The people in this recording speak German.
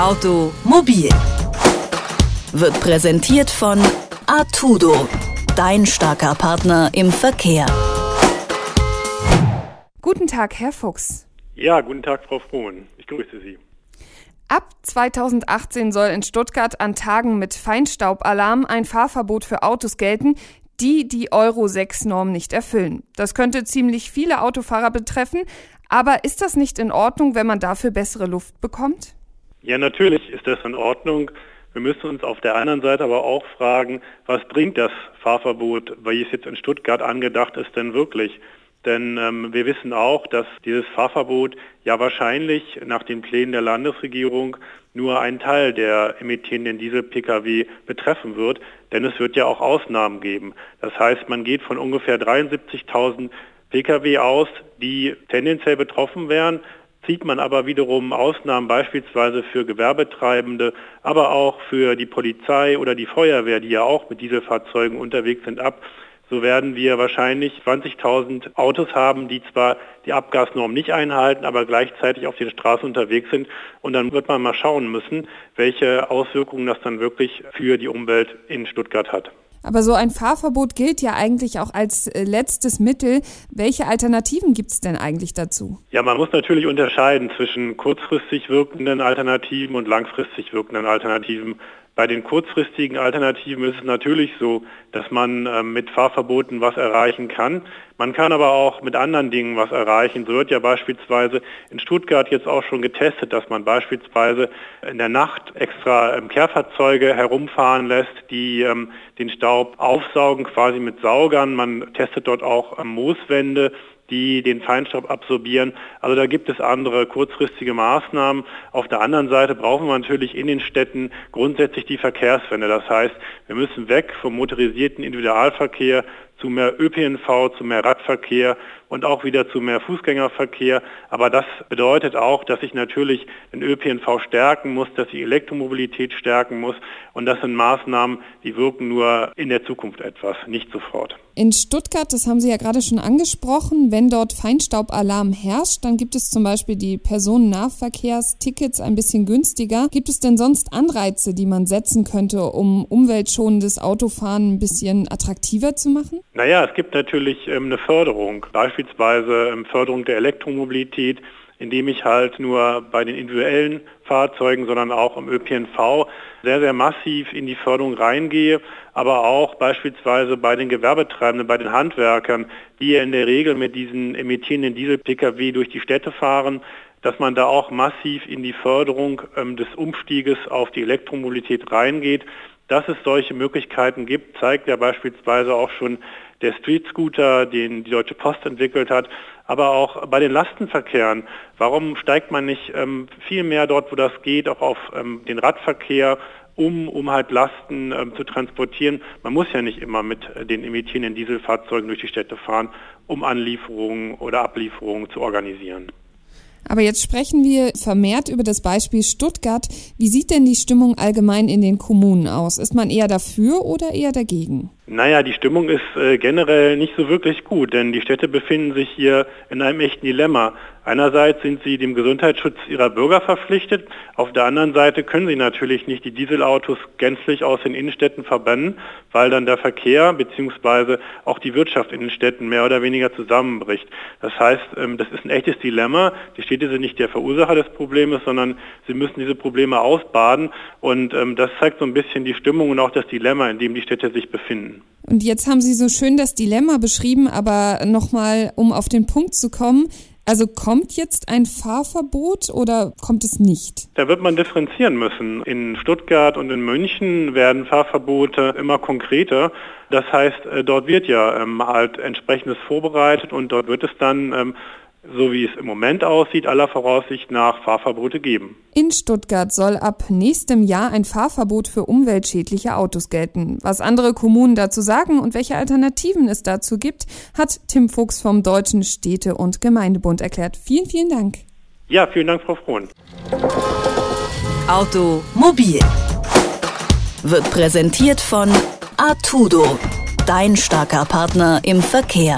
Automobil wird präsentiert von Artudo, dein starker Partner im Verkehr. Guten Tag, Herr Fuchs. Ja, guten Tag, Frau Frohn. Ich grüße Sie. Ab 2018 soll in Stuttgart an Tagen mit Feinstaubalarm ein Fahrverbot für Autos gelten, die die Euro 6 Norm nicht erfüllen. Das könnte ziemlich viele Autofahrer betreffen, aber ist das nicht in Ordnung, wenn man dafür bessere Luft bekommt? Ja, natürlich ist das in Ordnung. Wir müssen uns auf der anderen Seite aber auch fragen, was bringt das Fahrverbot, wie es jetzt in Stuttgart angedacht ist, denn wirklich? Denn ähm, wir wissen auch, dass dieses Fahrverbot ja wahrscheinlich nach den Plänen der Landesregierung nur einen Teil der emittierenden Diesel-Pkw betreffen wird, denn es wird ja auch Ausnahmen geben. Das heißt, man geht von ungefähr 73.000 Pkw aus, die tendenziell betroffen wären zieht man aber wiederum Ausnahmen beispielsweise für Gewerbetreibende, aber auch für die Polizei oder die Feuerwehr, die ja auch mit Dieselfahrzeugen unterwegs sind, ab, so werden wir wahrscheinlich 20.000 Autos haben, die zwar die Abgasnorm nicht einhalten, aber gleichzeitig auf den Straßen unterwegs sind. Und dann wird man mal schauen müssen, welche Auswirkungen das dann wirklich für die Umwelt in Stuttgart hat. Aber so ein Fahrverbot gilt ja eigentlich auch als äh, letztes Mittel. Welche Alternativen gibt es denn eigentlich dazu? Ja, man muss natürlich unterscheiden zwischen kurzfristig wirkenden Alternativen und langfristig wirkenden Alternativen. Bei den kurzfristigen Alternativen ist es natürlich so, dass man äh, mit Fahrverboten was erreichen kann. Man kann aber auch mit anderen Dingen was erreichen. So wird ja beispielsweise in Stuttgart jetzt auch schon getestet, dass man beispielsweise in der Nacht extra ähm, Kehrfahrzeuge herumfahren lässt, die ähm, den Staub aufsaugen, quasi mit Saugern. Man testet dort auch ähm, Mooswände die den Feinstaub absorbieren. Also da gibt es andere kurzfristige Maßnahmen. Auf der anderen Seite brauchen wir natürlich in den Städten grundsätzlich die Verkehrswende. Das heißt, wir müssen weg vom motorisierten Individualverkehr zu mehr ÖPNV, zu mehr Radverkehr und auch wieder zu mehr Fußgängerverkehr. Aber das bedeutet auch, dass ich natürlich den ÖPNV stärken muss, dass ich Elektromobilität stärken muss. Und das sind Maßnahmen, die wirken nur in der Zukunft etwas, nicht sofort. In Stuttgart, das haben Sie ja gerade schon angesprochen, wenn dort Feinstaubalarm herrscht, dann gibt es zum Beispiel die Personennahverkehrstickets ein bisschen günstiger. Gibt es denn sonst Anreize, die man setzen könnte, um umweltschonendes Autofahren ein bisschen attraktiver zu machen? Naja, es gibt natürlich ähm, eine Förderung, beispielsweise ähm, Förderung der Elektromobilität, indem ich halt nur bei den individuellen Fahrzeugen, sondern auch im ÖPNV sehr, sehr massiv in die Förderung reingehe, aber auch beispielsweise bei den Gewerbetreibenden, bei den Handwerkern, die ja in der Regel mit diesen emittierenden Diesel-Pkw durch die Städte fahren, dass man da auch massiv in die Förderung ähm, des Umstieges auf die Elektromobilität reingeht. Dass es solche Möglichkeiten gibt, zeigt ja beispielsweise auch schon der Street Scooter, den die Deutsche Post entwickelt hat, aber auch bei den Lastenverkehren. Warum steigt man nicht ähm, viel mehr dort, wo das geht, auch auf ähm, den Radverkehr, um, um halt Lasten ähm, zu transportieren? Man muss ja nicht immer mit äh, den emittierenden Dieselfahrzeugen durch die Städte fahren, um Anlieferungen oder Ablieferungen zu organisieren. Aber jetzt sprechen wir vermehrt über das Beispiel Stuttgart. Wie sieht denn die Stimmung allgemein in den Kommunen aus? Ist man eher dafür oder eher dagegen? Naja, die Stimmung ist äh, generell nicht so wirklich gut, denn die Städte befinden sich hier in einem echten Dilemma. Einerseits sind sie dem Gesundheitsschutz ihrer Bürger verpflichtet, auf der anderen Seite können sie natürlich nicht die Dieselautos gänzlich aus den Innenstädten verbannen, weil dann der Verkehr bzw. auch die Wirtschaft in den Städten mehr oder weniger zusammenbricht. Das heißt, ähm, das ist ein echtes Dilemma. Die Städte sind nicht der Verursacher des Problems, sondern sie müssen diese Probleme ausbaden und ähm, das zeigt so ein bisschen die Stimmung und auch das Dilemma, in dem die Städte sich befinden. Und jetzt haben Sie so schön das Dilemma beschrieben, aber nochmal, um auf den Punkt zu kommen, also kommt jetzt ein Fahrverbot oder kommt es nicht? Da wird man differenzieren müssen. In Stuttgart und in München werden Fahrverbote immer konkreter. Das heißt, äh, dort wird ja ähm, halt entsprechendes vorbereitet und dort wird es dann ähm, so wie es im Moment aussieht, aller Voraussicht nach Fahrverbote geben. In Stuttgart soll ab nächstem Jahr ein Fahrverbot für umweltschädliche Autos gelten. Was andere Kommunen dazu sagen und welche Alternativen es dazu gibt, hat Tim Fuchs vom Deutschen Städte- und Gemeindebund erklärt. Vielen, vielen Dank. Ja, vielen Dank, Frau Frohn. Automobil wird präsentiert von Artudo, dein starker Partner im Verkehr.